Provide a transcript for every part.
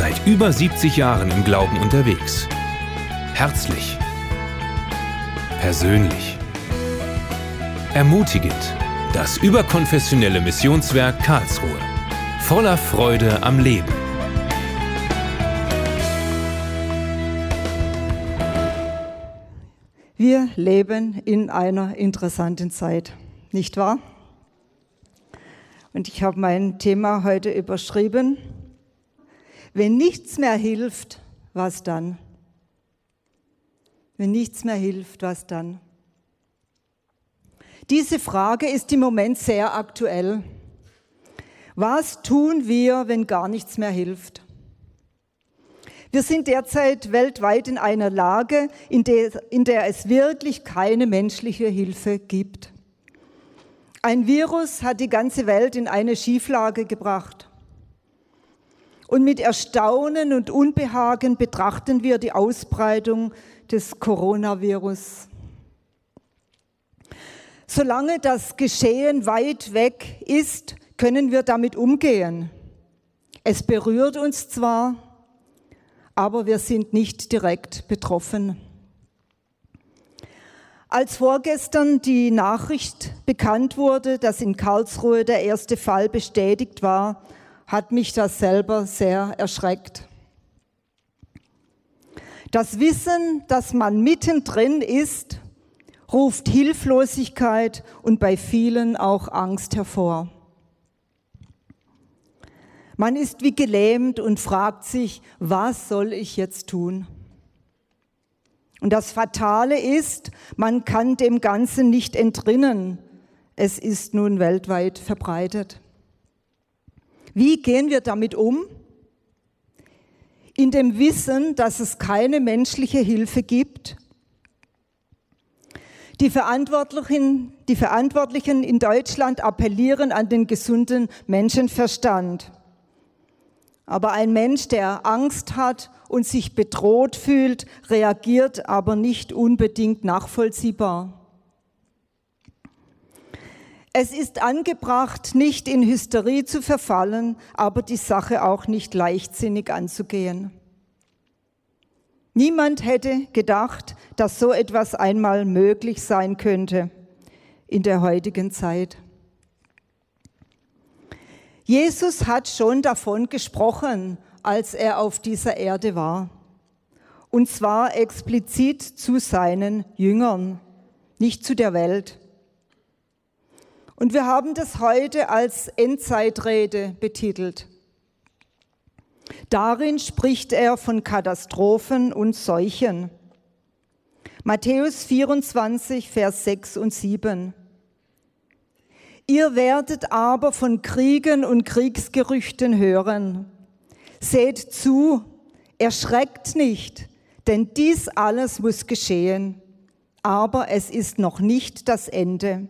Seit über 70 Jahren im Glauben unterwegs. Herzlich. Persönlich. Ermutigend. Das überkonfessionelle Missionswerk Karlsruhe. Voller Freude am Leben. Wir leben in einer interessanten Zeit, nicht wahr? Und ich habe mein Thema heute überschrieben, wenn nichts mehr hilft, was dann? Wenn nichts mehr hilft, was dann? Diese Frage ist im Moment sehr aktuell. Was tun wir, wenn gar nichts mehr hilft? Wir sind derzeit weltweit in einer Lage, in der, in der es wirklich keine menschliche Hilfe gibt. Ein Virus hat die ganze Welt in eine Schieflage gebracht. Und mit Erstaunen und Unbehagen betrachten wir die Ausbreitung des Coronavirus. Solange das Geschehen weit weg ist, können wir damit umgehen. Es berührt uns zwar, aber wir sind nicht direkt betroffen. Als vorgestern die Nachricht bekannt wurde, dass in Karlsruhe der erste Fall bestätigt war, hat mich das selber sehr erschreckt. Das Wissen, dass man mittendrin ist, ruft Hilflosigkeit und bei vielen auch Angst hervor. Man ist wie gelähmt und fragt sich, was soll ich jetzt tun? Und das Fatale ist, man kann dem Ganzen nicht entrinnen. Es ist nun weltweit verbreitet. Wie gehen wir damit um? In dem Wissen, dass es keine menschliche Hilfe gibt. Die Verantwortlichen, die Verantwortlichen in Deutschland appellieren an den gesunden Menschenverstand. Aber ein Mensch, der Angst hat und sich bedroht fühlt, reagiert aber nicht unbedingt nachvollziehbar. Es ist angebracht, nicht in Hysterie zu verfallen, aber die Sache auch nicht leichtsinnig anzugehen. Niemand hätte gedacht, dass so etwas einmal möglich sein könnte in der heutigen Zeit. Jesus hat schon davon gesprochen, als er auf dieser Erde war. Und zwar explizit zu seinen Jüngern, nicht zu der Welt. Und wir haben das heute als Endzeitrede betitelt. Darin spricht er von Katastrophen und Seuchen. Matthäus 24, Vers 6 und 7. Ihr werdet aber von Kriegen und Kriegsgerüchten hören. Seht zu, erschreckt nicht, denn dies alles muss geschehen. Aber es ist noch nicht das Ende.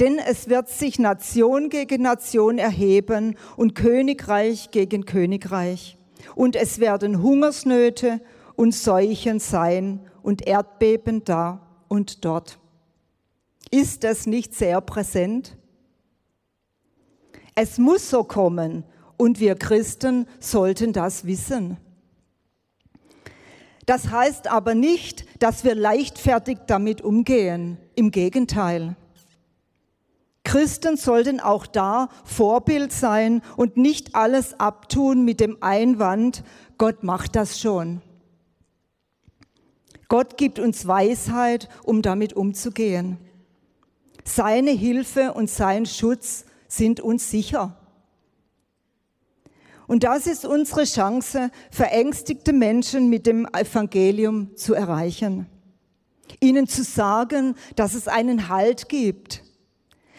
Denn es wird sich Nation gegen Nation erheben und Königreich gegen Königreich. Und es werden Hungersnöte und Seuchen sein und Erdbeben da und dort. Ist das nicht sehr präsent? Es muss so kommen und wir Christen sollten das wissen. Das heißt aber nicht, dass wir leichtfertig damit umgehen. Im Gegenteil. Christen sollten auch da Vorbild sein und nicht alles abtun mit dem Einwand, Gott macht das schon. Gott gibt uns Weisheit, um damit umzugehen. Seine Hilfe und sein Schutz sind uns sicher. Und das ist unsere Chance, verängstigte Menschen mit dem Evangelium zu erreichen. Ihnen zu sagen, dass es einen Halt gibt,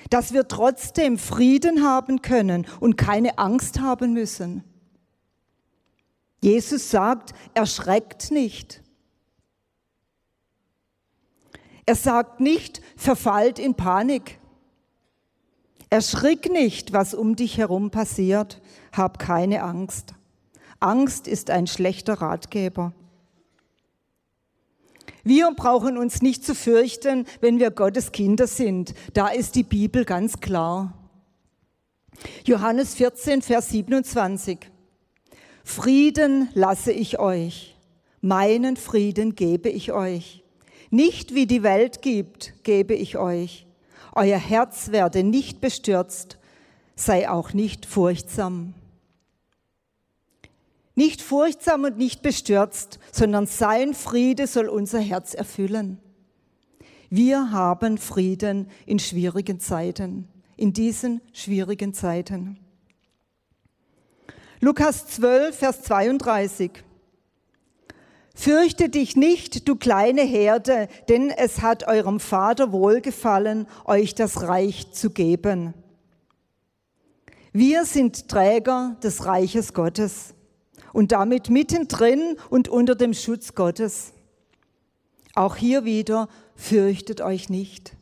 dass wir trotzdem Frieden haben können und keine Angst haben müssen. Jesus sagt, erschreckt nicht. Er sagt nicht, verfallt in Panik. Erschrick nicht, was um dich herum passiert. Hab keine Angst. Angst ist ein schlechter Ratgeber. Wir brauchen uns nicht zu fürchten, wenn wir Gottes Kinder sind. Da ist die Bibel ganz klar. Johannes 14, Vers 27. Frieden lasse ich euch, meinen Frieden gebe ich euch. Nicht wie die Welt gibt, gebe ich euch. Euer Herz werde nicht bestürzt, sei auch nicht furchtsam. Nicht furchtsam und nicht bestürzt, sondern sein Friede soll unser Herz erfüllen. Wir haben Frieden in schwierigen Zeiten, in diesen schwierigen Zeiten. Lukas 12, Vers 32. Fürchte dich nicht, du kleine Herde, denn es hat eurem Vater wohlgefallen, euch das Reich zu geben. Wir sind Träger des Reiches Gottes und damit mittendrin und unter dem Schutz Gottes. Auch hier wieder, fürchtet euch nicht.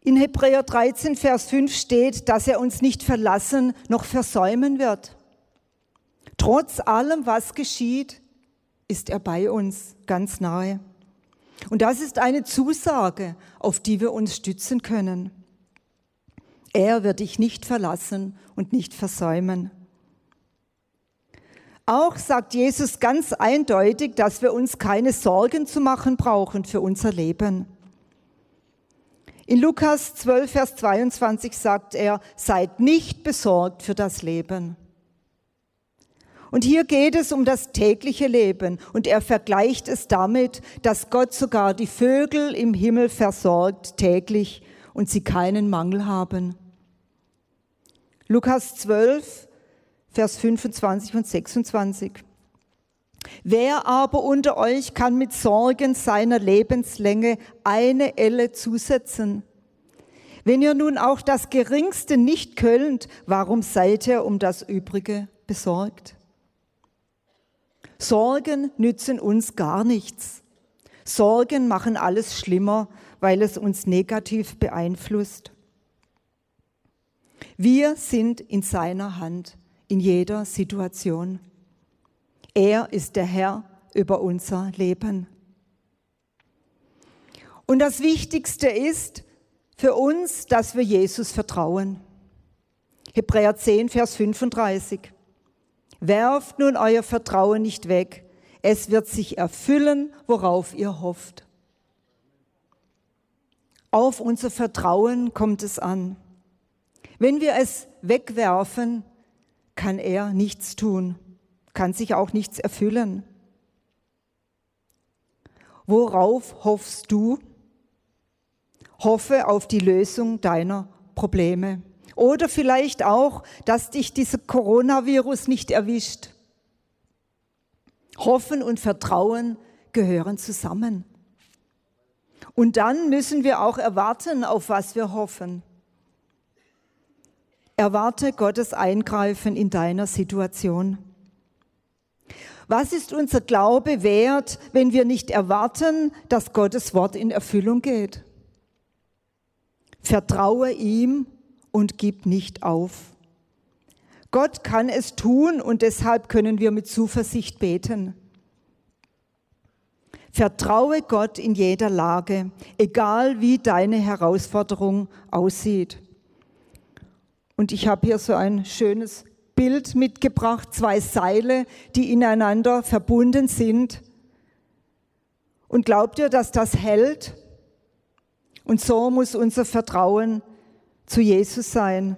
In Hebräer 13, Vers 5 steht, dass er uns nicht verlassen noch versäumen wird. Trotz allem, was geschieht, ist er bei uns ganz nahe. Und das ist eine Zusage, auf die wir uns stützen können. Er wird dich nicht verlassen und nicht versäumen. Auch sagt Jesus ganz eindeutig, dass wir uns keine Sorgen zu machen brauchen für unser Leben. In Lukas 12, Vers 22 sagt er, seid nicht besorgt für das Leben. Und hier geht es um das tägliche Leben und er vergleicht es damit, dass Gott sogar die Vögel im Himmel versorgt täglich und sie keinen Mangel haben. Lukas 12, Vers 25 und 26. Wer aber unter euch kann mit Sorgen seiner Lebenslänge eine Elle zusetzen? Wenn ihr nun auch das Geringste nicht könnt, warum seid ihr um das Übrige besorgt? Sorgen nützen uns gar nichts. Sorgen machen alles schlimmer, weil es uns negativ beeinflusst. Wir sind in seiner Hand in jeder Situation. Er ist der Herr über unser Leben. Und das Wichtigste ist für uns, dass wir Jesus vertrauen. Hebräer 10, Vers 35. Werft nun euer Vertrauen nicht weg. Es wird sich erfüllen, worauf ihr hofft. Auf unser Vertrauen kommt es an. Wenn wir es wegwerfen, kann er nichts tun, kann sich auch nichts erfüllen. Worauf hoffst du? Hoffe auf die Lösung deiner Probleme. Oder vielleicht auch, dass dich dieser Coronavirus nicht erwischt. Hoffen und Vertrauen gehören zusammen. Und dann müssen wir auch erwarten, auf was wir hoffen. Erwarte Gottes Eingreifen in deiner Situation. Was ist unser Glaube wert, wenn wir nicht erwarten, dass Gottes Wort in Erfüllung geht? Vertraue ihm und gib nicht auf. Gott kann es tun und deshalb können wir mit Zuversicht beten. Vertraue Gott in jeder Lage, egal wie deine Herausforderung aussieht. Und ich habe hier so ein schönes Bild mitgebracht, zwei Seile, die ineinander verbunden sind. Und glaubt ihr, dass das hält? Und so muss unser Vertrauen zu Jesus sein.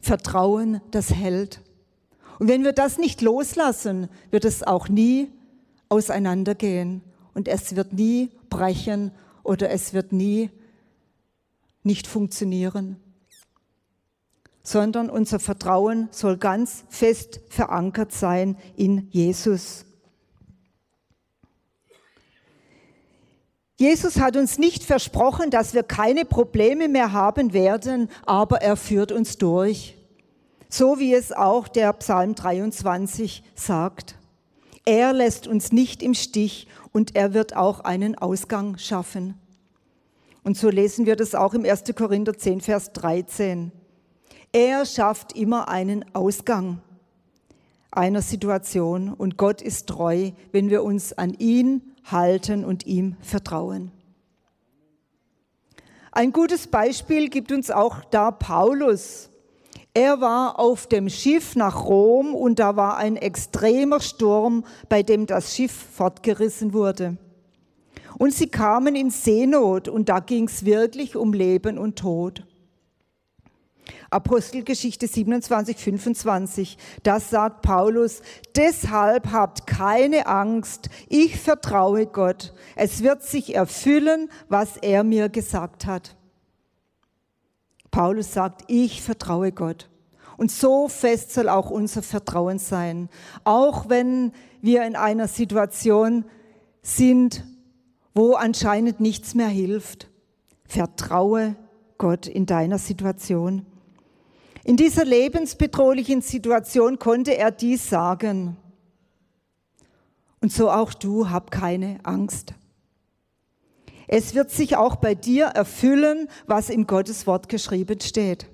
Vertrauen, das hält. Und wenn wir das nicht loslassen, wird es auch nie auseinandergehen und es wird nie brechen oder es wird nie nicht funktionieren sondern unser Vertrauen soll ganz fest verankert sein in Jesus. Jesus hat uns nicht versprochen, dass wir keine Probleme mehr haben werden, aber er führt uns durch. So wie es auch der Psalm 23 sagt. Er lässt uns nicht im Stich und er wird auch einen Ausgang schaffen. Und so lesen wir das auch im 1. Korinther 10, Vers 13. Er schafft immer einen Ausgang einer Situation und Gott ist treu, wenn wir uns an ihn halten und ihm vertrauen. Ein gutes Beispiel gibt uns auch da Paulus. Er war auf dem Schiff nach Rom und da war ein extremer Sturm, bei dem das Schiff fortgerissen wurde. Und sie kamen in Seenot und da ging es wirklich um Leben und Tod. Apostelgeschichte 27, 25, das sagt Paulus, deshalb habt keine Angst, ich vertraue Gott, es wird sich erfüllen, was er mir gesagt hat. Paulus sagt, ich vertraue Gott. Und so fest soll auch unser Vertrauen sein. Auch wenn wir in einer Situation sind, wo anscheinend nichts mehr hilft. Vertraue Gott in deiner Situation. In dieser lebensbedrohlichen Situation konnte er dies sagen. Und so auch du, hab keine Angst. Es wird sich auch bei dir erfüllen, was in Gottes Wort geschrieben steht.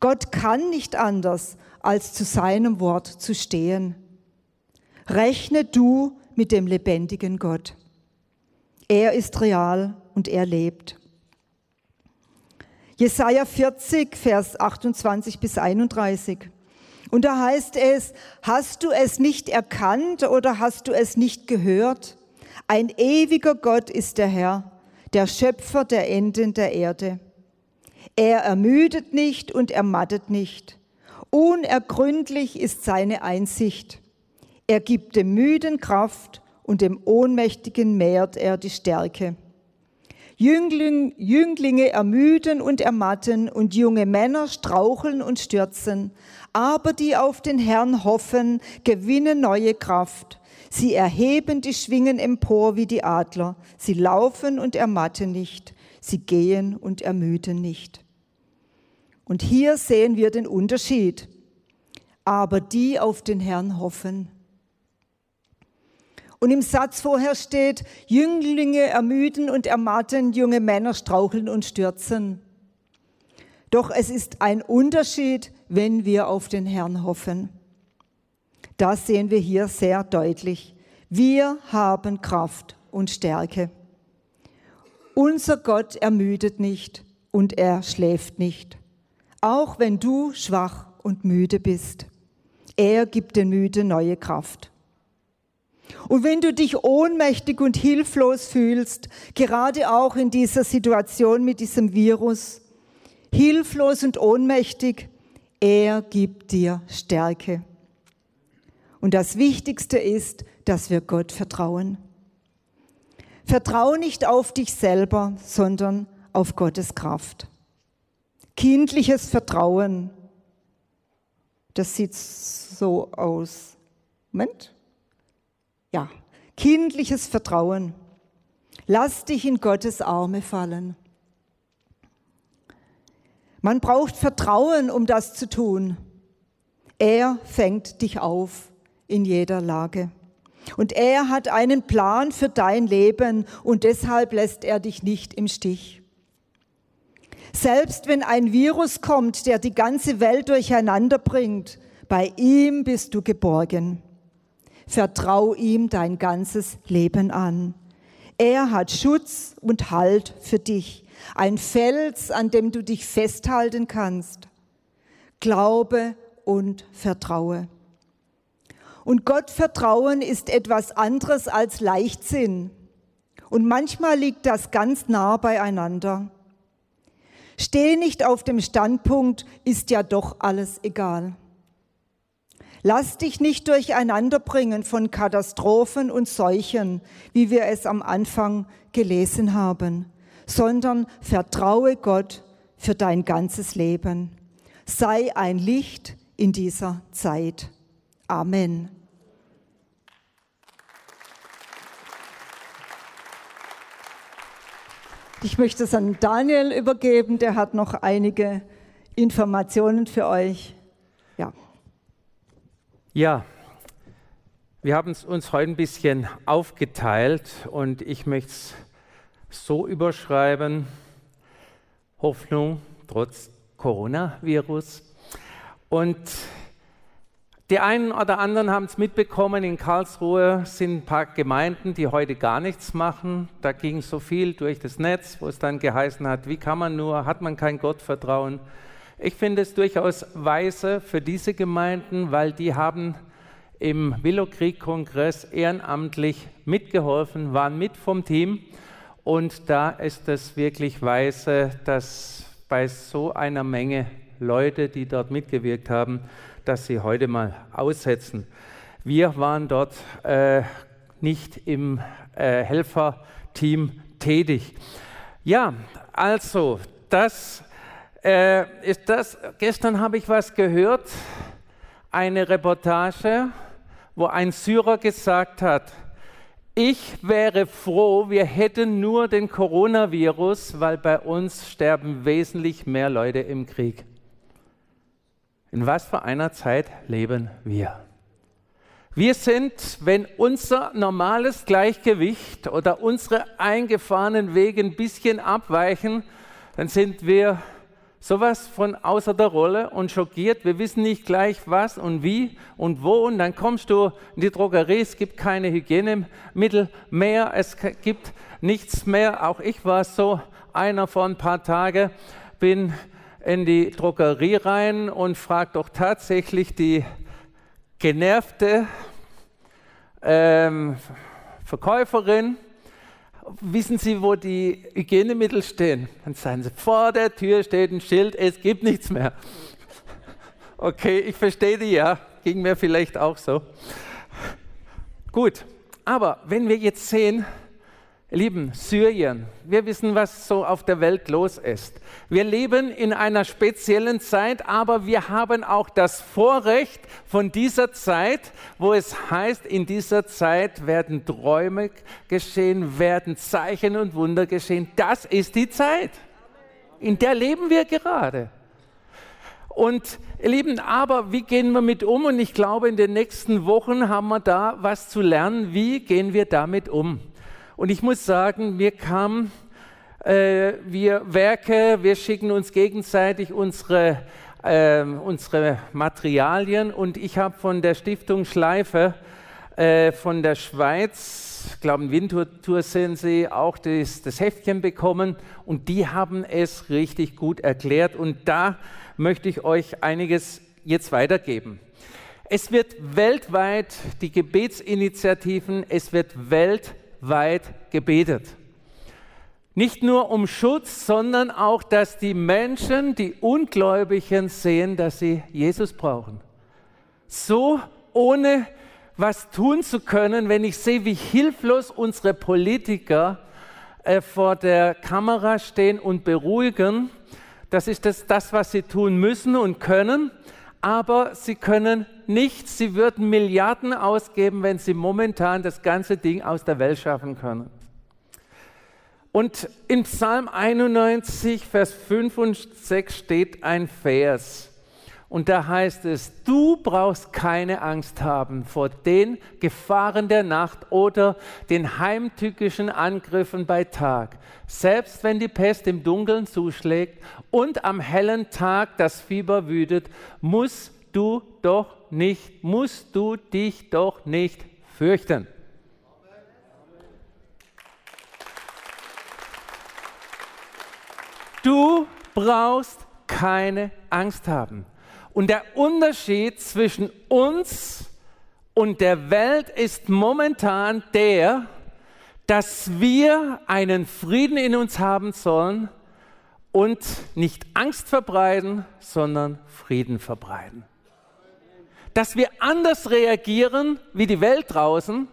Gott kann nicht anders, als zu seinem Wort zu stehen. Rechne du mit dem lebendigen Gott. Er ist real und er lebt. Jesaja 40, Vers 28 bis 31. Und da heißt es, hast du es nicht erkannt oder hast du es nicht gehört? Ein ewiger Gott ist der Herr, der Schöpfer der Enden der Erde. Er ermüdet nicht und ermattet nicht. Unergründlich ist seine Einsicht. Er gibt dem Müden Kraft und dem Ohnmächtigen mehrt er die Stärke. Jüngling, Jünglinge ermüden und ermatten und junge Männer straucheln und stürzen, aber die auf den Herrn hoffen, gewinnen neue Kraft. Sie erheben die Schwingen empor wie die Adler. Sie laufen und ermatten nicht. Sie gehen und ermüden nicht. Und hier sehen wir den Unterschied. Aber die auf den Herrn hoffen. Und im Satz vorher steht, Jünglinge ermüden und ermatten, junge Männer straucheln und stürzen. Doch es ist ein Unterschied, wenn wir auf den Herrn hoffen. Das sehen wir hier sehr deutlich. Wir haben Kraft und Stärke. Unser Gott ermüdet nicht und er schläft nicht. Auch wenn du schwach und müde bist. Er gibt den Müde neue Kraft. Und wenn du dich ohnmächtig und hilflos fühlst, gerade auch in dieser Situation mit diesem Virus, hilflos und ohnmächtig, er gibt dir Stärke. Und das Wichtigste ist, dass wir Gott vertrauen. Vertrau nicht auf dich selber, sondern auf Gottes Kraft. Kindliches Vertrauen, das sieht so aus. Moment. Ja, kindliches Vertrauen. Lass dich in Gottes Arme fallen. Man braucht Vertrauen, um das zu tun. Er fängt dich auf in jeder Lage. Und er hat einen Plan für dein Leben und deshalb lässt er dich nicht im Stich. Selbst wenn ein Virus kommt, der die ganze Welt durcheinander bringt, bei ihm bist du geborgen. Vertrau ihm dein ganzes Leben an. Er hat Schutz und Halt für dich, ein Fels, an dem du dich festhalten kannst. Glaube und vertraue. Und Gott vertrauen ist etwas anderes als Leichtsinn. Und manchmal liegt das ganz nah beieinander. Steh nicht auf dem Standpunkt, ist ja doch alles egal. Lass dich nicht durcheinander bringen von Katastrophen und Seuchen, wie wir es am Anfang gelesen haben, sondern vertraue Gott für dein ganzes Leben. Sei ein Licht in dieser Zeit. Amen. Ich möchte es an Daniel übergeben, der hat noch einige Informationen für euch. Ja. Wir haben es uns heute ein bisschen aufgeteilt und ich möchte es so überschreiben: Hoffnung trotz Coronavirus. Und die einen oder anderen haben es mitbekommen, in Karlsruhe sind ein paar Gemeinden, die heute gar nichts machen. Da ging so viel durch das Netz, wo es dann geheißen hat, wie kann man nur, hat man kein Gottvertrauen, Ich finde es durchaus weise für diese Gemeinden, weil die haben im Willowkrieg-Kongress ehrenamtlich mitgeholfen, waren mit vom Team. Und da ist es wirklich weise, dass bei so einer Menge Leute, die dort mitgewirkt haben, dass sie heute mal aussetzen. Wir waren dort äh, nicht im äh, Helferteam tätig. Ja, also, das äh, ist das. Gestern habe ich was gehört, eine Reportage, wo ein Syrer gesagt hat, ich wäre froh, wir hätten nur den Coronavirus, weil bei uns sterben wesentlich mehr Leute im Krieg. In was für einer Zeit leben wir? Wir sind, wenn unser normales Gleichgewicht oder unsere eingefahrenen Wege ein bisschen abweichen, dann sind wir sowas von außer der Rolle und schockiert. Wir wissen nicht gleich was und wie und wo. Und dann kommst du in die Drogerie, es gibt keine Hygienemittel mehr, es gibt nichts mehr. Auch ich war so einer vor ein paar Tagen, bin in die Drogerie rein und frage doch tatsächlich die genervte ähm, Verkäuferin, wissen Sie, wo die Hygienemittel stehen? Dann sagen sie, vor der Tür steht ein Schild, es gibt nichts mehr. Okay, ich verstehe die ja, ging mir vielleicht auch so. Gut, aber wenn wir jetzt sehen, Lieben, Syrien, wir wissen, was so auf der Welt los ist. Wir leben in einer speziellen Zeit, aber wir haben auch das Vorrecht von dieser Zeit, wo es heißt, in dieser Zeit werden Träume geschehen, werden Zeichen und Wunder geschehen. Das ist die Zeit. In der leben wir gerade. Und ihr Lieben, aber wie gehen wir mit um? Und ich glaube, in den nächsten Wochen haben wir da was zu lernen. Wie gehen wir damit um? Und ich muss sagen, wir kamen, äh, wir Werke, wir schicken uns gegenseitig unsere, äh, unsere Materialien. Und ich habe von der Stiftung Schleife äh, von der Schweiz, ich glaube in Winterthur sind sie, auch das, das Heftchen bekommen. Und die haben es richtig gut erklärt. Und da möchte ich euch einiges jetzt weitergeben. Es wird weltweit die Gebetsinitiativen, es wird weltweit weit gebetet. Nicht nur um Schutz, sondern auch, dass die Menschen, die Ungläubigen sehen, dass sie Jesus brauchen. So ohne was tun zu können, wenn ich sehe, wie hilflos unsere Politiker äh, vor der Kamera stehen und beruhigen. Das ist das, das, was sie tun müssen und können aber sie können nichts. Sie würden Milliarden ausgeben, wenn sie momentan das ganze Ding aus der Welt schaffen können. Und in Psalm 91, Vers 5 und 6 steht ein Vers. Und da heißt es, du brauchst keine Angst haben vor den Gefahren der Nacht oder den heimtückischen Angriffen bei Tag. Selbst wenn die Pest im Dunkeln zuschlägt und am hellen Tag das Fieber wütet, musst du doch nicht, musst du dich doch nicht fürchten. Du brauchst keine Angst haben. Und der Unterschied zwischen uns und der Welt ist momentan der, dass wir einen Frieden in uns haben sollen und nicht Angst verbreiten, sondern Frieden verbreiten. Dass wir anders reagieren wie die Welt draußen,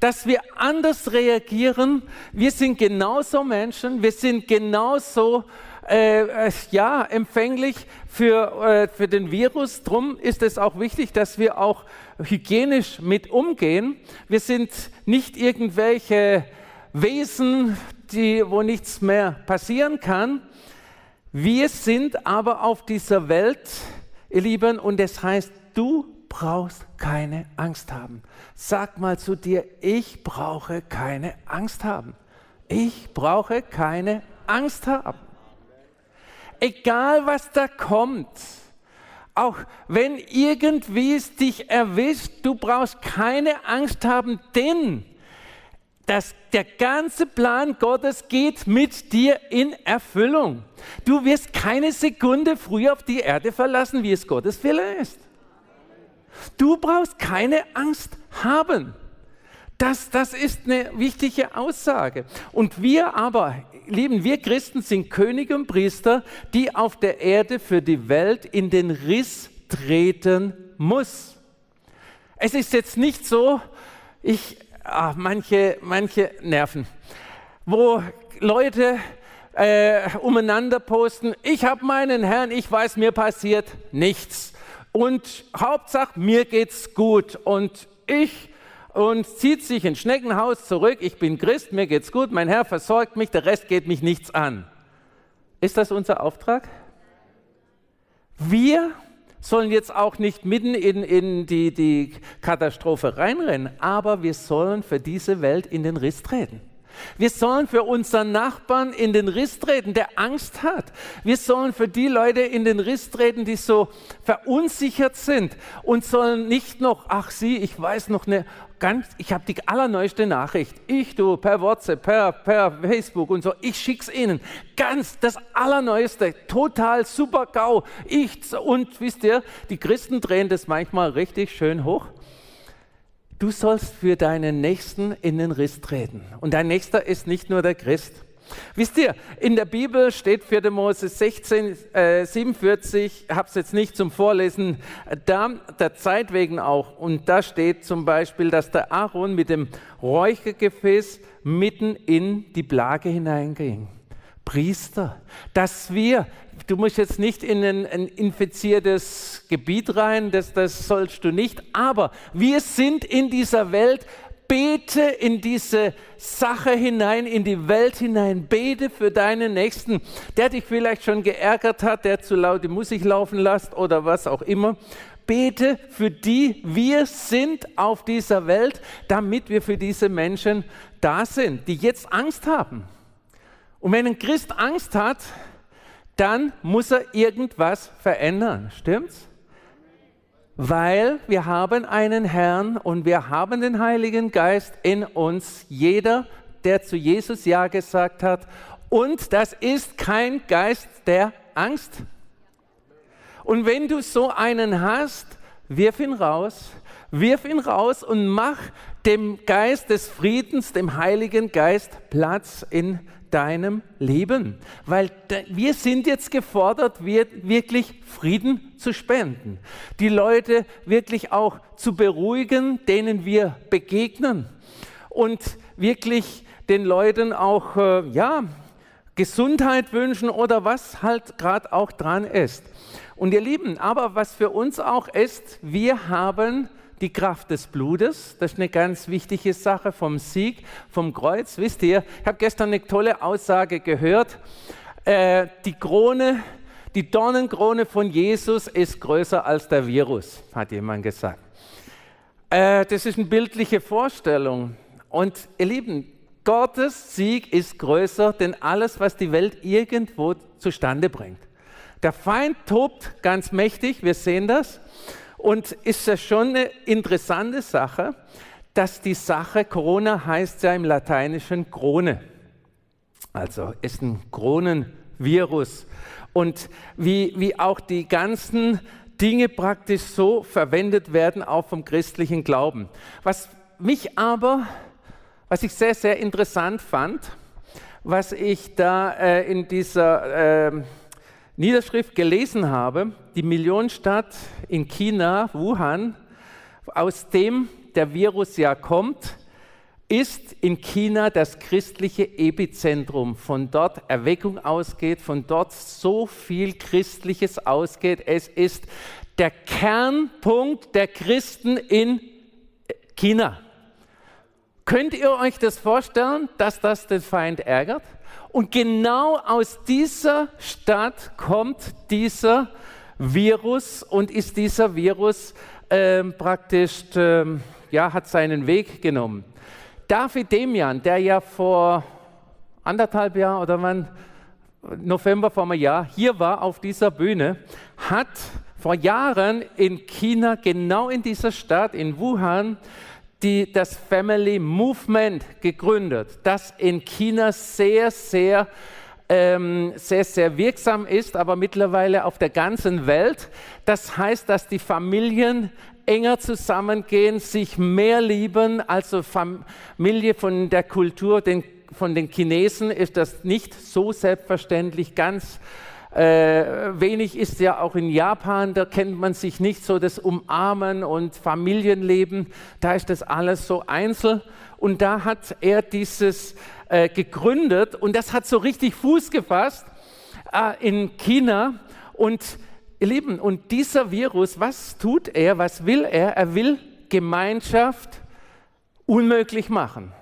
dass wir anders reagieren. Wir sind genauso Menschen, wir sind genauso äh, ja, empfänglich für, äh, für den Virus. Drum ist es auch wichtig, dass wir auch hygienisch mit umgehen. Wir sind nicht irgendwelche Wesen, die, wo nichts mehr passieren kann. Wir sind aber auf dieser Welt, ihr Lieben, und es heißt, du brauchst keine Angst haben. Sag mal zu dir, ich brauche keine Angst haben. Ich brauche keine Angst haben egal was da kommt, auch wenn irgendwie es dich erwischt, du brauchst keine Angst haben, denn das, der ganze Plan Gottes geht mit dir in Erfüllung. Du wirst keine Sekunde früher auf die Erde verlassen, wie es Gottes Wille ist. Du brauchst keine Angst haben. Das, das ist eine wichtige Aussage. Und wir aber, lieben wir Christen, sind Könige und Priester, die auf der Erde für die Welt in den Riss treten muss. Es ist jetzt nicht so, ich ach, manche, manche nerven, wo Leute äh, umeinander posten, ich habe meinen Herrn, ich weiß, mir passiert nichts. Und Hauptsache, mir geht's gut. Und ich und zieht sich ins Schneckenhaus zurück. Ich bin Christ, mir geht's gut, mein Herr versorgt mich, der Rest geht mich nichts an. Ist das unser Auftrag? Wir sollen jetzt auch nicht mitten in, in die, die Katastrophe reinrennen, aber wir sollen für diese Welt in den Riss treten. Wir sollen für unseren Nachbarn in den Riss treten, der Angst hat. Wir sollen für die Leute in den Riss treten, die so verunsichert sind und sollen nicht noch, ach sie, ich weiß noch eine ganz, ich habe die allerneueste Nachricht. Ich, du, per WhatsApp, per, per Facebook und so, ich schick's ihnen. Ganz das allerneueste, total super GAU. Ich, und wisst ihr, die Christen drehen das manchmal richtig schön hoch. Du sollst für deinen Nächsten in den Riss treten. Und dein Nächster ist nicht nur der Christ. Wisst ihr, in der Bibel steht 4. Mose 16, äh, 47, habe es jetzt nicht zum Vorlesen, da der Zeit wegen auch. Und da steht zum Beispiel, dass der Aaron mit dem Räuchergefäß mitten in die Plage hineinging. Priester, dass wir, du musst jetzt nicht in ein, ein, infiziertes Gebiet rein, das, das sollst du nicht, aber wir sind in dieser Welt, bete in diese Sache hinein, in die Welt hinein, bete für deinen Nächsten, der dich vielleicht schon geärgert hat, der zu laut die Musik laufen lässt oder was auch immer. Bete für die wir sind auf dieser Welt, damit wir für diese Menschen da sind, die jetzt Angst haben und wenn ein Christ Angst hat, dann muss er irgendwas verändern. Stimmt's? Weil wir haben einen Herrn und wir haben den Heiligen Geist in uns. Jeder, der zu Jesus Ja gesagt hat. Und das ist kein Geist der Angst. Und wenn du so einen hast, wirf ihn raus, wirf ihn raus und mach dem Geist des Friedens, dem Heiligen Geist Platz in deinem Leben, weil wir sind jetzt gefordert, wirklich Frieden zu spenden, die Leute wirklich auch zu beruhigen, denen wir begegnen. Und wirklich den Leuten auch äh, ja Gesundheit wünschen oder was halt gerade auch dran ist. Und ihr Lieben, aber was für uns auch ist, wir haben die Kraft des Blutes. Das ist eine ganz wichtige Sache vom Sieg, vom Kreuz. Wisst ihr, ich habe gestern eine tolle Aussage gehört. Äh, die Krone, die Dornenkrone von Jesus ist größer als der Virus, hat jemand gesagt. Äh, das ist eine bildliche Vorstellung. Und ihr Lieben, Gottes Sieg ist größer, denn alles, was die Welt irgendwo zustande bringt. Der Feind tobt ganz mächtig, wir sehen das. Und ist ja schon eine interessante Sache, dass die Sache, Corona heißt ja im Lateinischen Krone. Also ist ein Kronenvirus. Und wie, wie auch die ganzen Dinge praktisch so verwendet werden, auch vom christlichen Glauben. Was mich aber, was ich sehr, sehr interessant fand, was ich da äh, in dieser äh, Niederschrift gelesen habe, die Millionenstadt in China, Wuhan, aus dem der Virus ja kommt, ist in China das christliche Epizentrum. Von dort Erweckung ausgeht, von dort so viel Christliches ausgeht. Es ist der Kernpunkt der Christen in China. Könnt ihr euch das vorstellen, dass das den Feind ärgert? Und genau aus dieser Stadt kommt dieser Virus und ist dieser Virus äh, praktisch, äh, ja, hat seinen Weg genommen. David Demian, der ja vor anderthalb Jahren oder wann, November vor einem Jahr, hier war auf dieser Bühne, hat vor Jahren in China, genau in dieser Stadt, in Wuhan, die, das Family Movement gegründet, das in China sehr, sehr ähm, sehr, sehr wirksam ist, aber mittlerweile auf der ganzen Welt. Das heißt, dass die Familien enger zusammengehen, sich mehr lieben. Also Familie von der Kultur, den, von den Chinesen ist das nicht so selbstverständlich ganz. Äh, wenig ist ja auch in Japan, da kennt man sich nicht so das Umarmen und Familienleben, da ist das alles so einzeln. Und da hat er dieses äh, gegründet und das hat so richtig Fuß gefasst äh, in China. Und ihr Lieben, und dieser Virus, was tut er, was will er? Er will Gemeinschaft unmöglich machen.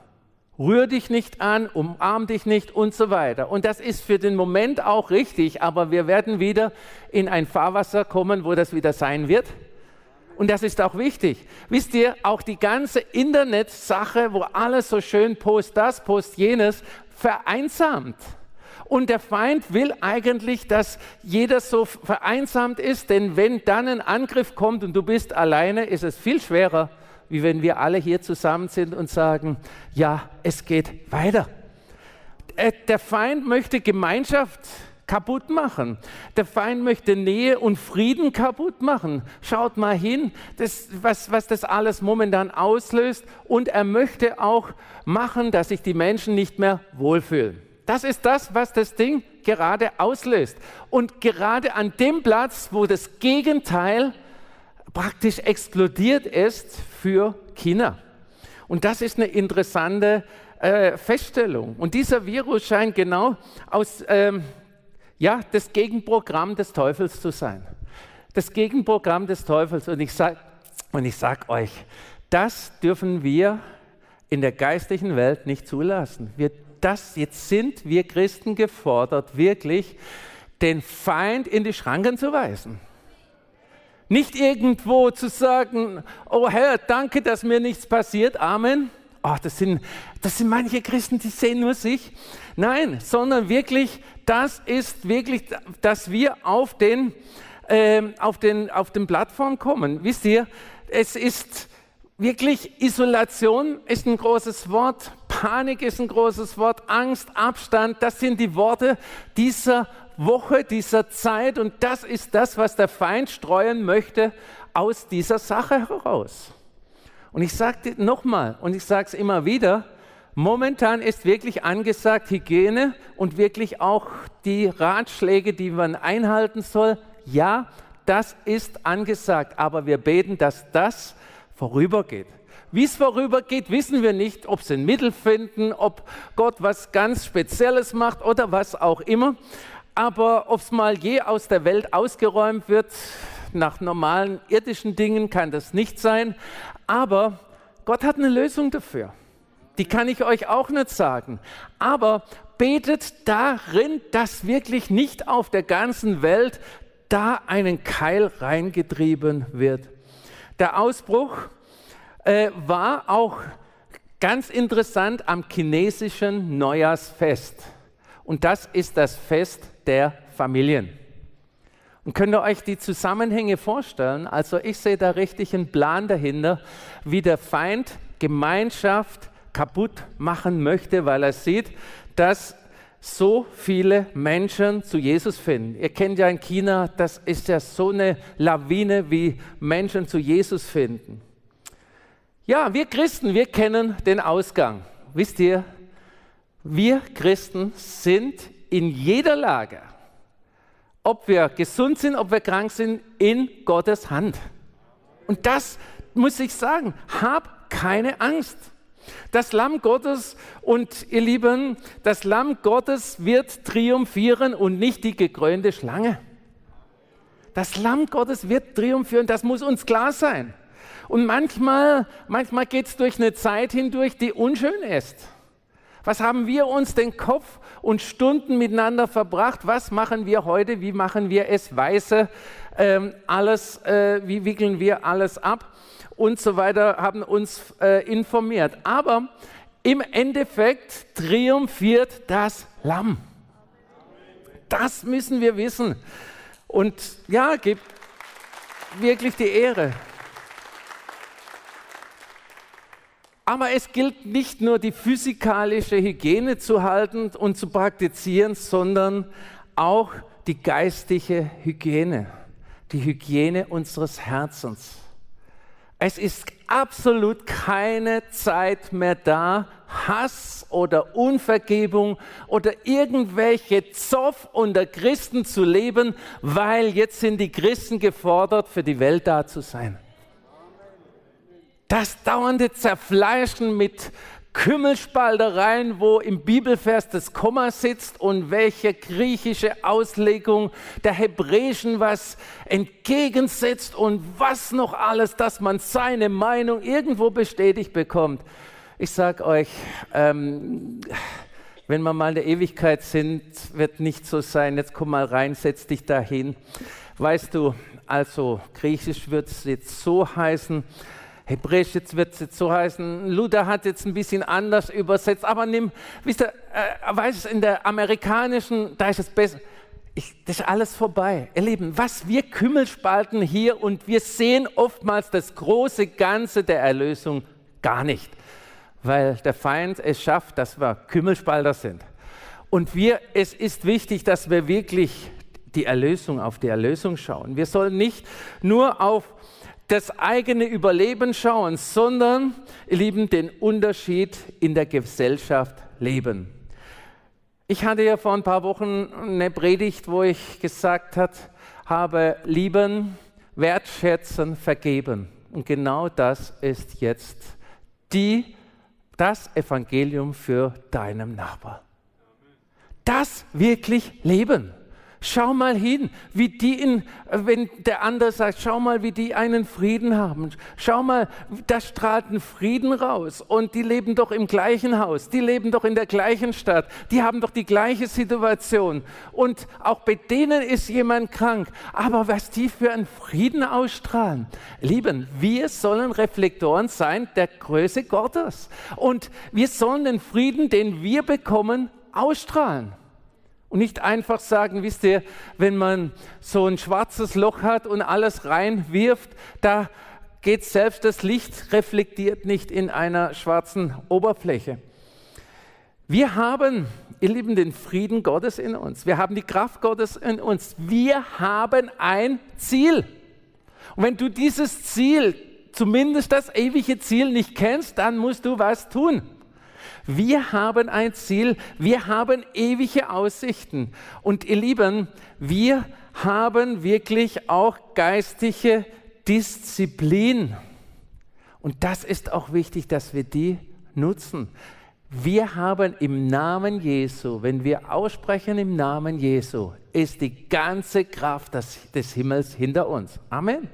Rühr dich nicht an, umarm dich nicht und so weiter. Und das ist für den Moment auch richtig, aber wir werden wieder in ein Fahrwasser kommen, wo das wieder sein wird. Und das ist auch wichtig. Wisst ihr, auch die ganze Internetsache, wo alles so schön post das, post jenes, vereinsamt. Und der Feind will eigentlich, dass jeder so vereinsamt ist, denn wenn dann ein Angriff kommt und du bist alleine, ist es viel schwerer, wie wenn wir alle hier zusammen sind und sagen, ja, es geht weiter. Äh, der Feind möchte Gemeinschaft kaputt machen. Der Feind möchte Nähe und Frieden kaputt machen. Schaut mal hin, das, was, was das alles momentan auslöst. Und er möchte auch machen, dass sich die Menschen nicht mehr wohlfühlen. Das ist das, was das Ding gerade auslöst. Und gerade an dem Platz, wo das Gegenteil praktisch explodiert ist für China. Und das ist eine interessante äh, Feststellung. Und dieser Virus scheint genau aus, ähm, ja, das Gegenprogramm des Teufels zu sein. Das Gegenprogramm des Teufels. Und ich sage sag euch, das dürfen wir in der geistlichen Welt nicht zulassen. Wir, das, jetzt sind wir Christen gefordert, wirklich den Feind in die Schranken zu weisen. Nicht irgendwo zu sagen, oh Herr, danke, dass mir nichts passiert, Amen. Oh, das, sind, das sind manche Christen, die sehen nur sich. Nein, sondern wirklich das ist wirklich, dass wir auf den, äh, auf den, auf den Plattformen kommen. Wisst ihr, es ist wirklich Isolation ist ein großes Wort, Panik ist ein großes Wort, Angst, Abstand, das sind die Worte dieser Woche, dieser Zeit und das ist das, was der Feind streuen möchte aus dieser Sache heraus. Und ich sage nochmal und ich sage es immer wieder, Momentan ist wirklich angesagt Hygiene und wirklich auch die Ratschläge, die man einhalten soll. Ja, das ist angesagt, aber wir beten, dass das vorübergeht. Wie es vorübergeht, wissen wir nicht, ob sie ein Mittel finden, ob Gott was ganz Spezielles macht oder was auch immer. Aber ob es mal je aus der Welt ausgeräumt wird, nach normalen irdischen Dingen kann das nicht sein. Aber Gott hat eine Lösung dafür. Die kann ich euch auch nicht sagen. Aber betet darin, dass wirklich nicht auf der ganzen Welt da einen Keil reingetrieben wird. Der Ausbruch äh, war auch ganz interessant am chinesischen Neujahrsfest. Und das ist das Fest der Familien. Und könnt ihr euch die Zusammenhänge vorstellen? Also ich sehe da richtig einen Plan dahinter, wie der Feind Gemeinschaft kaputt machen möchte, weil er sieht, dass so viele Menschen zu Jesus finden. Ihr kennt ja in China, das ist ja so eine Lawine, wie Menschen zu Jesus finden. Ja, wir Christen, wir kennen den Ausgang. Wisst ihr, wir Christen sind in jeder Lage, ob wir gesund sind, ob wir krank sind, in Gottes Hand. Und das muss ich sagen, hab keine Angst. Das Lamm Gottes und ihr Lieben, das Lamm Gottes wird triumphieren und nicht die gekrönte Schlange. Das Lamm Gottes wird triumphieren, das muss uns klar sein. Und manchmal, manchmal geht es durch eine Zeit hindurch, die unschön ist. Was haben wir uns den Kopf und Stunden miteinander verbracht? Was machen wir heute? Wie machen wir es weise? Ähm, alles, äh, wie wickeln wir alles ab? und so weiter haben uns äh, informiert. Aber im Endeffekt triumphiert das Lamm. Das müssen wir wissen. Und ja, gibt wirklich die Ehre. Aber es gilt nicht nur die physikalische Hygiene zu halten und zu praktizieren, sondern auch die geistige Hygiene, die Hygiene unseres Herzens. Es ist absolut keine Zeit mehr da, Hass oder Unvergebung oder irgendwelche Zoff unter Christen zu leben, weil jetzt sind die Christen gefordert, für die Welt da zu sein. Das dauernde Zerfleischen mit Kümmelspaltereien, wo im Bibelvers das Komma sitzt und welche griechische Auslegung der Hebräischen was entgegensetzt und was noch alles, dass man seine Meinung irgendwo bestätigt bekommt. Ich sage euch, ähm, wenn wir mal in der Ewigkeit sind, wird nicht so sein. Jetzt komm mal rein, setz dich dahin. Weißt du, also griechisch wird es jetzt so heißen, Hebräisch jetzt wird es jetzt so heißen, Luther hat jetzt ein bisschen anders übersetzt, aber nimm, wisst ihr, äh, weiß in der amerikanischen, da ist es besser. Ich, das ist alles vorbei. Ihr Lieben, was wir Kümmelspalten hier und wir sehen oftmals das große Ganze der Erlösung gar nicht, weil der Feind es schafft, dass wir Kümmelspalter sind. Und wir, es ist wichtig, dass wir wirklich die Erlösung auf die Erlösung schauen. Wir sollen nicht nur auf das eigene Überleben schauen, sondern, ihr Lieben, den Unterschied in der Gesellschaft leben. Ich hatte ja vor ein paar Wochen eine Predigt, wo ich gesagt hat, habe lieben, wertschätzen, vergeben. Und genau das ist jetzt die, das Evangelium für deinen Nachbar. Das wirklich leben. Schau mal hin, wie die in, wenn der andere sagt, schau mal, wie die einen Frieden haben. Schau mal, da strahlt ein Frieden raus. Und die leben doch im gleichen Haus, die leben doch in der gleichen Stadt, die haben doch die gleiche Situation. Und auch bei denen ist jemand krank. Aber was die für einen Frieden ausstrahlen. Lieben, wir sollen Reflektoren sein der Größe Gottes. Und wir sollen den Frieden, den wir bekommen, ausstrahlen. Und nicht einfach sagen, wisst ihr, wenn man so ein schwarzes Loch hat und alles reinwirft, da geht selbst das Licht reflektiert nicht in einer schwarzen Oberfläche. Wir haben, ihr Lieben, den Frieden Gottes in uns. Wir haben die Kraft Gottes in uns. Wir haben ein Ziel. Und wenn du dieses Ziel, zumindest das ewige Ziel nicht kennst, dann musst du was tun. Wir haben ein Ziel, wir haben ewige Aussichten. Und ihr Lieben, wir haben wirklich auch geistige Disziplin. Und das ist auch wichtig, dass wir die nutzen. Wir haben im Namen Jesu, wenn wir aussprechen im Namen Jesu, ist die ganze Kraft des, des Himmels hinter uns. Amen.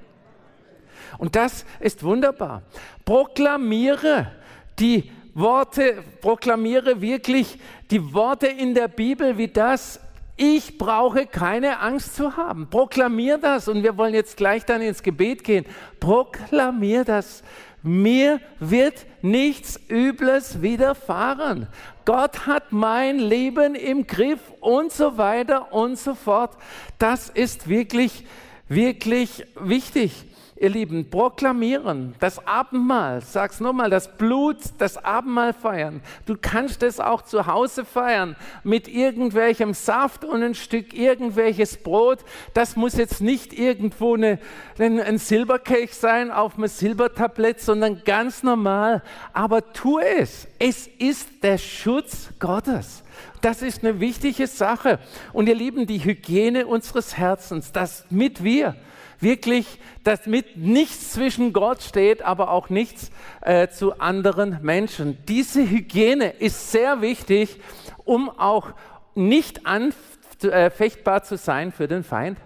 Und das ist wunderbar. Proklamiere die Worte, proklamiere wirklich die Worte in der Bibel wie das, ich brauche keine Angst zu haben. Proklamier das und wir wollen jetzt gleich dann ins Gebet gehen. Proklamier das. Mir wird nichts Übles widerfahren. Gott hat mein Leben im Griff und so weiter und so fort. Das ist wirklich, wirklich wichtig ihr Lieben, proklamieren, das Abendmahl, sag's nochmal, das Blut, das Abendmahl feiern. Du kannst es auch zu Hause feiern mit irgendwelchem Saft und ein Stück irgendwelches Brot. Das muss jetzt nicht irgendwo eine, ein Silberkelch sein auf einem Silbertablett, sondern ganz normal. Aber tu es. Es ist der Schutz Gottes. Das ist eine wichtige Sache. Und ihr Lieben, die Hygiene unseres Herzens, das mit wir wirklich, damit nichts zwischen Gott steht, aber auch nichts äh, zu anderen Menschen. Diese Hygiene ist sehr wichtig, um auch nicht anfechtbar zu sein für den Feind.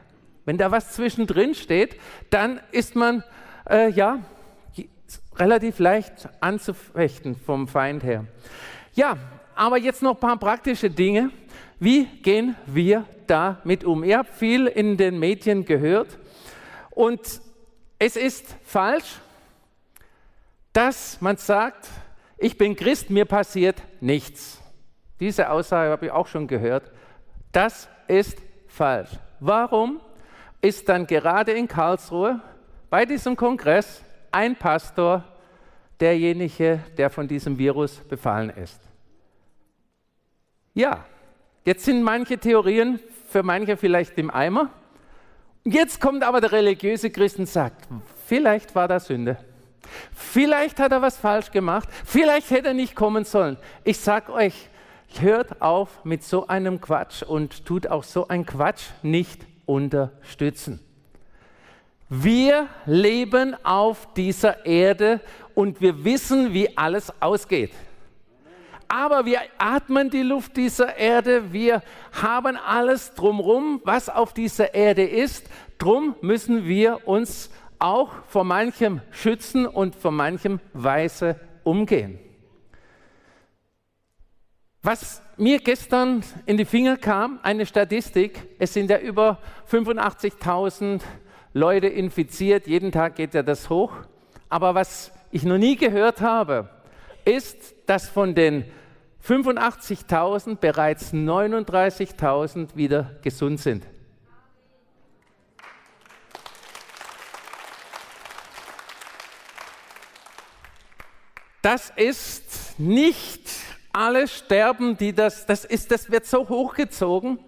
Wenn da was zwischendrin steht, dann ist man äh, ja relativ leicht anzufechten vom Feind her. Ja, aber jetzt noch ein paar praktische Dinge. Wie gehen wir damit um? Ihr habt viel in den Medien gehört. Und es ist falsch, dass man sagt, ich bin Christ, mir passiert nichts. Diese Aussage habe ich auch schon gehört. Das ist falsch. Warum ist dann gerade in Karlsruhe bei diesem Kongress ein Pastor, derjenige, der von diesem Virus befallen ist. Ja, jetzt sind manche Theorien für manche vielleicht im Eimer. Jetzt kommt aber der religiöse Christ und sagt, vielleicht war das Sünde. Vielleicht hat er was falsch gemacht. Vielleicht hätte er nicht kommen sollen. Ich sage euch, hört auf mit so einem Quatsch und tut auch so einen Quatsch nicht unterstützen. Wir leben auf dieser Erde und wir wissen, wie alles ausgeht. Aber wir atmen die Luft dieser Erde, wir haben alles drumherum, was auf dieser Erde ist. Drum müssen wir uns auch vor manchem schützen und vor manchem weise umgehen. Was mir gestern in die Finger kam, eine Statistik, es sind ja über 85.000 Leute infiziert, jeden Tag geht ja das hoch. Aber was ich noch nie gehört habe, ist, dass von den 85.000 bereits 39.000 wieder gesund sind. Das ist nicht alle sterben, die das, das ist, das wird so hochgezogen.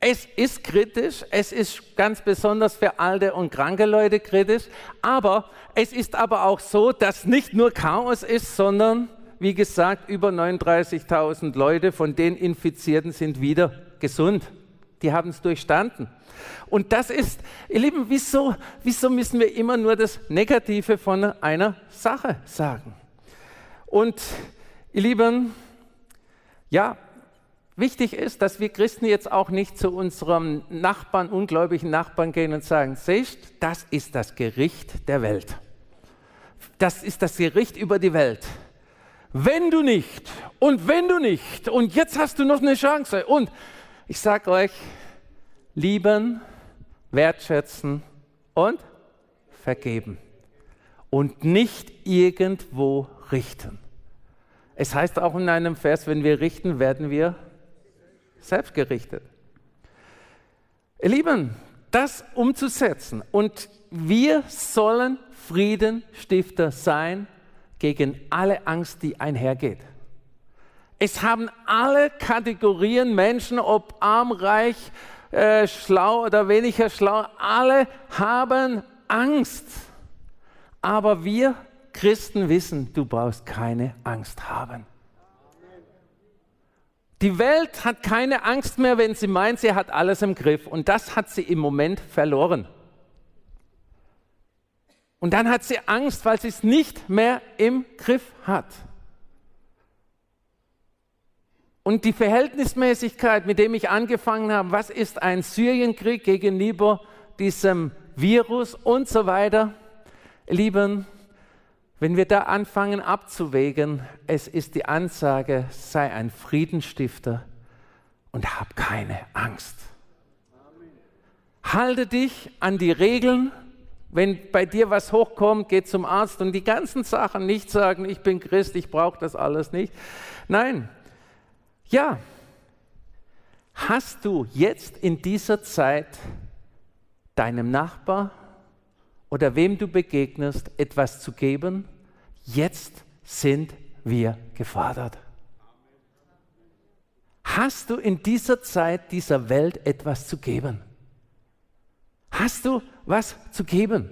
Es ist kritisch, es ist ganz besonders für alte und kranke Leute kritisch, aber es ist aber auch so, dass nicht nur Chaos ist, sondern wie gesagt, über 39.000 Leute von den Infizierten sind wieder gesund. Die haben es durchstanden. Und das ist, ihr Lieben, wieso, wieso müssen wir immer nur das Negative von einer Sache sagen? Und ihr Lieben, ja, Wichtig ist, dass wir Christen jetzt auch nicht zu unserem Nachbarn, ungläubigen Nachbarn gehen und sagen, seht, das ist das Gericht der Welt. Das ist das Gericht über die Welt. Wenn du nicht und wenn du nicht und jetzt hast du noch eine Chance und ich sage euch, lieben, wertschätzen und vergeben und nicht irgendwo richten. Es heißt auch in einem Vers, wenn wir richten, werden wir selbstgerichtet. Ihr Lieben, das umzusetzen und wir sollen Friedenstifter sein gegen alle Angst, die einhergeht. Es haben alle Kategorien Menschen, ob arm, reich, äh, schlau oder weniger schlau, alle haben Angst. Aber wir Christen wissen, du brauchst keine Angst haben. Die Welt hat keine Angst mehr, wenn sie meint, sie hat alles im Griff. Und das hat sie im Moment verloren. Und dann hat sie Angst, weil sie es nicht mehr im Griff hat. Und die Verhältnismäßigkeit, mit dem ich angefangen habe, was ist ein Syrienkrieg gegenüber diesem Virus und so weiter, Lieben, wenn wir da anfangen abzuwägen, es ist die Ansage, sei ein Friedensstifter und hab keine Angst. Halte dich an die Regeln. Wenn bei dir was hochkommt, geh zum Arzt und die ganzen Sachen nicht sagen, ich bin Christ, ich brauche das alles nicht. Nein, ja, hast du jetzt in dieser Zeit deinem Nachbar oder wem du begegnest, etwas zu geben, jetzt sind wir gefordert. Hast du in dieser Zeit dieser Welt etwas zu geben? Hast du was zu geben?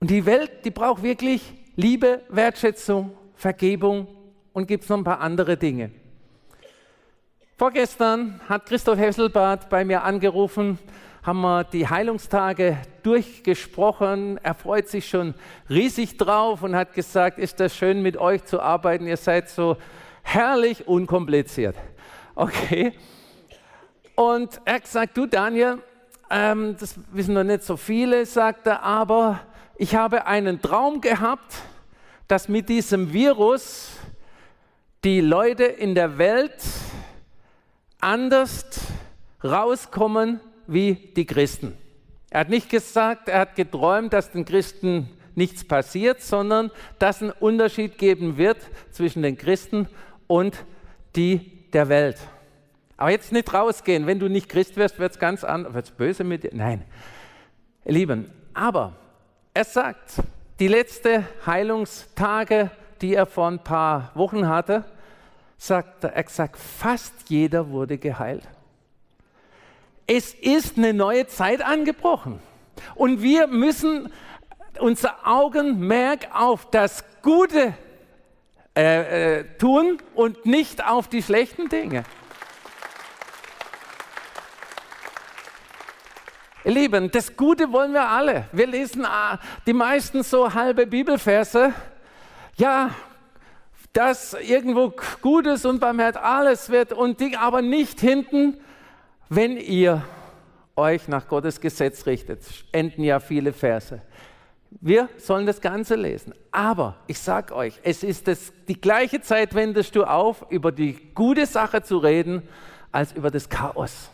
Und die Welt, die braucht wirklich Liebe, Wertschätzung, Vergebung und gibt es noch ein paar andere Dinge. Vorgestern hat Christoph Hesselbart bei mir angerufen haben wir die Heilungstage durchgesprochen. Er freut sich schon riesig drauf und hat gesagt, ist das schön mit euch zu arbeiten. Ihr seid so herrlich unkompliziert. Okay. Und er hat gesagt, du Daniel, ähm, das wissen noch nicht so viele, sagt er, aber ich habe einen Traum gehabt, dass mit diesem Virus die Leute in der Welt anders rauskommen wie die Christen. Er hat nicht gesagt, er hat geträumt, dass den Christen nichts passiert, sondern dass einen Unterschied geben wird zwischen den Christen und die der Welt. Aber jetzt nicht rausgehen, wenn du nicht Christ wirst, wird es ganz anders, wird es böse mit dir. Nein, Lieben, aber er sagt, die letzten Heilungstage, die er vor ein paar Wochen hatte, sagt er, er sagt, fast jeder wurde geheilt. Es ist eine neue Zeit angebrochen. Und wir müssen unser Augenmerk auf das Gute äh, äh, tun und nicht auf die schlechten Dinge. Ihr Lieben, das Gute wollen wir alle. Wir lesen äh, die meisten so halbe Bibelverse. Ja, dass irgendwo Gutes und Barmherzig alles wird und die, aber nicht hinten, wenn ihr euch nach Gottes Gesetz richtet. Enden ja viele Verse. Wir sollen das Ganze lesen. Aber ich sage euch, es ist das, die gleiche Zeit wendest du auf, über die gute Sache zu reden, als über das Chaos.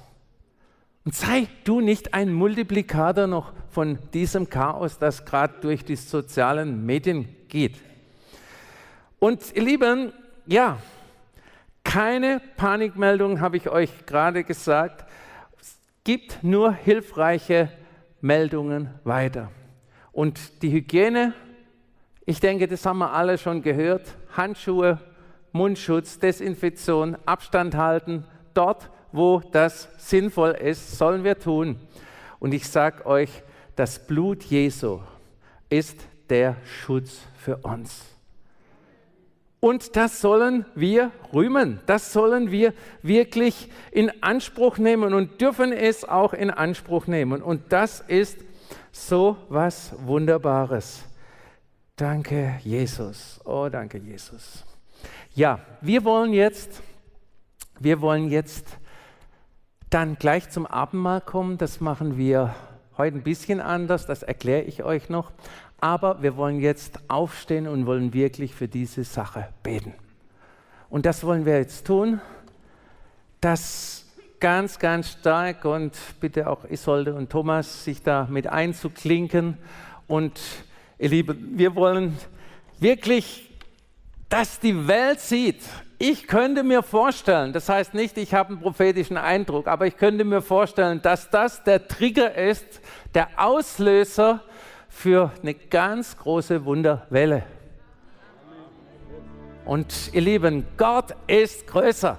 Und sei du nicht ein Multiplikator noch von diesem Chaos, das gerade durch die sozialen Medien geht. Und ihr Lieben, ja, keine Panikmeldung habe ich euch gerade gesagt. Es gibt nur hilfreiche Meldungen weiter. Und die Hygiene, ich denke, das haben wir alle schon gehört. Handschuhe, Mundschutz, Desinfektion, Abstand halten. Dort, wo das sinnvoll ist, sollen wir tun. Und ich sage euch, das Blut Jesu ist der Schutz für uns. Und das sollen wir rühmen. Das sollen wir wirklich in Anspruch nehmen und dürfen es auch in Anspruch nehmen. Und das ist so was Wunderbares. Danke, Jesus. Oh, danke, Jesus. Ja, wir wollen jetzt, wir wollen jetzt dann gleich zum Abendmahl kommen. Das machen wir heute ein bisschen anders, das erkläre ich euch noch. Aber wir wollen jetzt aufstehen und wollen wirklich für diese Sache beten. Und das wollen wir jetzt tun. Das ganz, ganz stark und bitte auch Isolde und Thomas, sich da mit einzuklinken. Und ihr Lieben, wir wollen wirklich, dass die Welt sieht. Ich könnte mir vorstellen, das heißt nicht, ich habe einen prophetischen Eindruck, aber ich könnte mir vorstellen, dass das der Trigger ist, der Auslöser für eine ganz große Wunderwelle. Und ihr Lieben, Gott ist größer.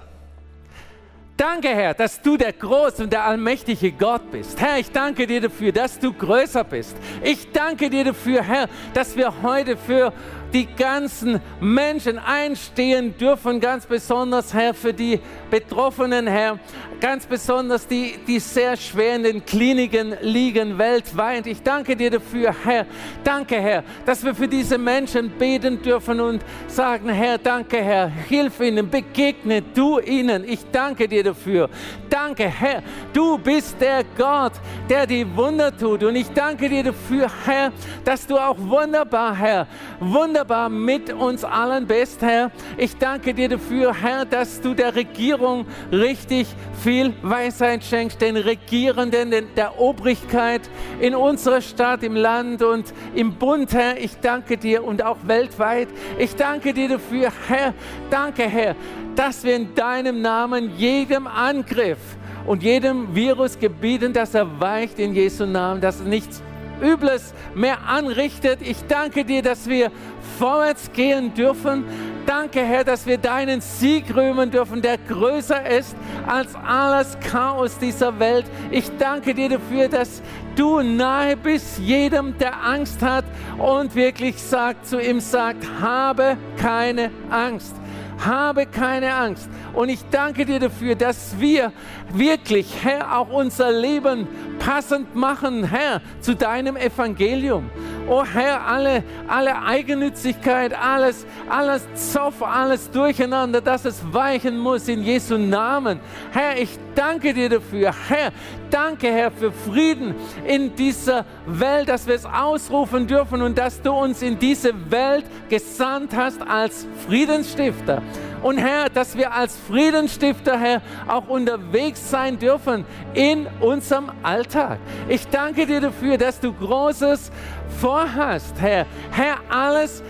Danke, Herr, dass du der große und der allmächtige Gott bist. Herr, ich danke dir dafür, dass du größer bist. Ich danke dir dafür, Herr, dass wir heute für die ganzen Menschen einstehen dürfen, ganz besonders, Herr, für die Betroffenen, Herr, ganz besonders die, die sehr schwer in den Kliniken liegen weltweit. Ich danke dir dafür, Herr. Danke, Herr, dass wir für diese Menschen beten dürfen und sagen, Herr, danke, Herr, hilf ihnen, begegne du ihnen. Ich danke dir dafür. Danke, Herr, du bist der Gott, der die Wunder tut. Und ich danke dir dafür, Herr, dass du auch wunderbar, Herr, wunderbar mit uns allen bist, Herr. Ich danke dir dafür, Herr, dass du der Regierung richtig viel Weisheit schenkst, den Regierenden, den, der Obrigkeit in unserer Stadt, im Land und im Bund, Herr. Ich danke dir und auch weltweit. Ich danke dir dafür, Herr. Danke, Herr, dass wir in deinem Namen jedem Angriff und jedem Virus gebieten, dass er weicht in Jesu Namen, dass nichts Übles mehr anrichtet. Ich danke dir, dass wir vorwärts gehen dürfen. Danke, Herr, dass wir deinen Sieg rühmen dürfen, der größer ist als alles Chaos dieser Welt. Ich danke dir dafür, dass du nahe bist jedem, der Angst hat und wirklich sagt, zu ihm sagt, habe keine Angst. Habe keine Angst. Und ich danke dir dafür, dass wir wirklich, Herr, auch unser Leben passend machen, Herr, zu deinem Evangelium. Oh Herr, alle, alle Eigennützigkeit, alles, alles Zoff, alles Durcheinander, dass es weichen muss in Jesu Namen. Herr, ich danke dir dafür. Herr, danke, Herr, für Frieden in dieser Welt, dass wir es ausrufen dürfen und dass du uns in diese Welt gesandt hast als Friedensstifter. Und Herr, dass wir als Friedensstifter, Herr, auch unterwegs sein dürfen in unserem Alltag. Ich danke dir dafür, dass du Großes vorhast, Herr. Herr, alles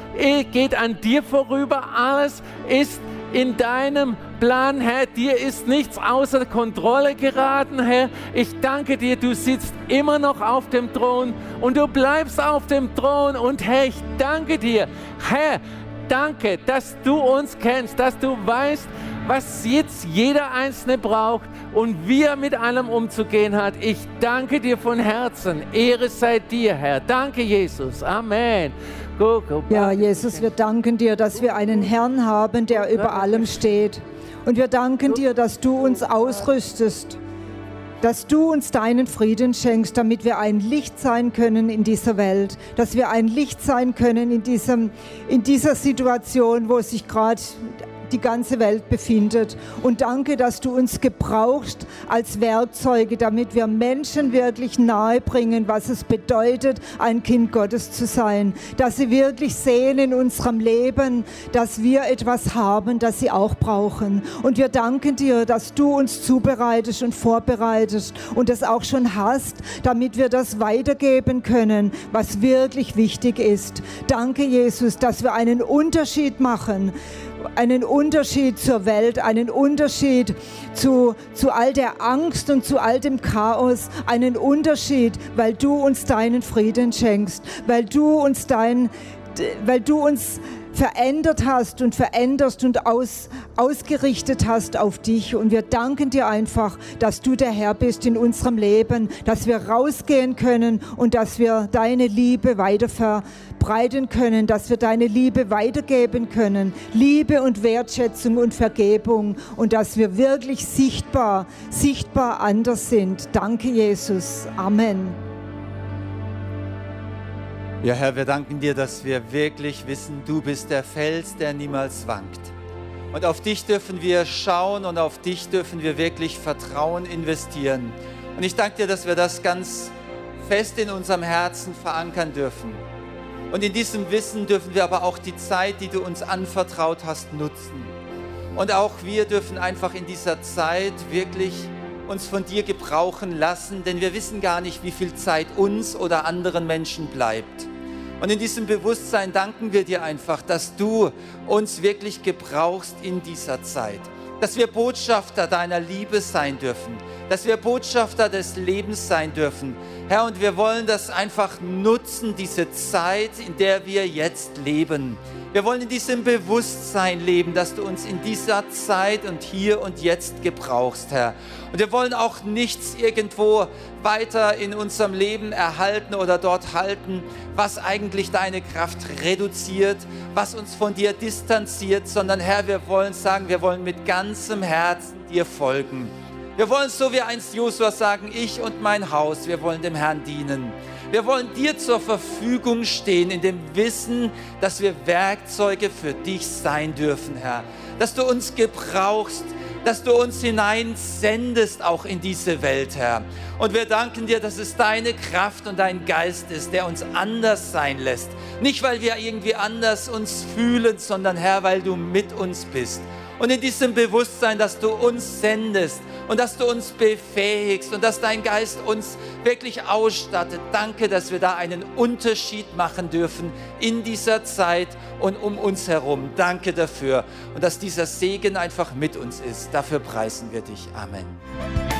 geht an dir vorüber, alles ist in deinem Plan, Herr. Dir ist nichts außer Kontrolle geraten, Herr. Ich danke dir, du sitzt immer noch auf dem Thron und du bleibst auf dem Thron. Und Herr, ich danke dir, Herr, danke, dass du uns kennst, dass du weißt, was jetzt jeder Einzelne braucht und wie er mit allem umzugehen hat. Ich danke dir von Herzen. Ehre sei dir, Herr. Danke, Jesus. Amen. Ja, Jesus, wir danken dir, dass wir einen Herrn haben, der über allem steht. Und wir danken dir, dass du uns ausrüstest, dass du uns deinen Frieden schenkst, damit wir ein Licht sein können in dieser Welt, dass wir ein Licht sein können in, diesem, in dieser Situation, wo sich gerade die ganze Welt befindet. Und danke, dass du uns gebrauchst als Werkzeuge, damit wir Menschen wirklich nahe bringen, was es bedeutet, ein Kind Gottes zu sein. Dass sie wirklich sehen in unserem Leben, dass wir etwas haben, das sie auch brauchen. Und wir danken dir, dass du uns zubereitest und vorbereitest und das auch schon hast, damit wir das weitergeben können, was wirklich wichtig ist. Danke, Jesus, dass wir einen Unterschied machen einen Unterschied zur Welt, einen Unterschied zu, zu all der Angst und zu all dem Chaos, einen Unterschied, weil du uns deinen Frieden schenkst, weil du uns dein, weil du uns verändert hast und veränderst und aus, ausgerichtet hast auf dich. Und wir danken dir einfach, dass du der Herr bist in unserem Leben, dass wir rausgehen können und dass wir deine Liebe weiter verbreiten können, dass wir deine Liebe weitergeben können. Liebe und Wertschätzung und Vergebung und dass wir wirklich sichtbar, sichtbar anders sind. Danke, Jesus. Amen. Ja, Herr, wir danken dir, dass wir wirklich wissen, du bist der Fels, der niemals wankt. Und auf dich dürfen wir schauen und auf dich dürfen wir wirklich Vertrauen investieren. Und ich danke dir, dass wir das ganz fest in unserem Herzen verankern dürfen. Und in diesem Wissen dürfen wir aber auch die Zeit, die du uns anvertraut hast, nutzen. Und auch wir dürfen einfach in dieser Zeit wirklich uns von dir gebrauchen lassen, denn wir wissen gar nicht, wie viel Zeit uns oder anderen Menschen bleibt. Und in diesem Bewusstsein danken wir dir einfach, dass du uns wirklich gebrauchst in dieser Zeit. Dass wir Botschafter deiner Liebe sein dürfen. Dass wir Botschafter des Lebens sein dürfen. Herr, und wir wollen das einfach nutzen, diese Zeit, in der wir jetzt leben. Wir wollen in diesem Bewusstsein leben, dass du uns in dieser Zeit und hier und jetzt gebrauchst, Herr. Und wir wollen auch nichts irgendwo weiter in unserem Leben erhalten oder dort halten, was eigentlich deine Kraft reduziert, was uns von dir distanziert, sondern Herr, wir wollen sagen, wir wollen mit ganzem Herzen dir folgen. Wir wollen so wie einst Josua sagen, ich und mein Haus, wir wollen dem Herrn dienen. Wir wollen dir zur Verfügung stehen in dem Wissen, dass wir Werkzeuge für dich sein dürfen, Herr. Dass du uns gebrauchst, dass du uns hineinsendest auch in diese Welt, Herr. Und wir danken dir, dass es deine Kraft und dein Geist ist, der uns anders sein lässt. Nicht, weil wir irgendwie anders uns fühlen, sondern Herr, weil du mit uns bist. Und in diesem Bewusstsein, dass du uns sendest und dass du uns befähigst und dass dein Geist uns wirklich ausstattet. Danke, dass wir da einen Unterschied machen dürfen in dieser Zeit und um uns herum. Danke dafür und dass dieser Segen einfach mit uns ist. Dafür preisen wir dich. Amen.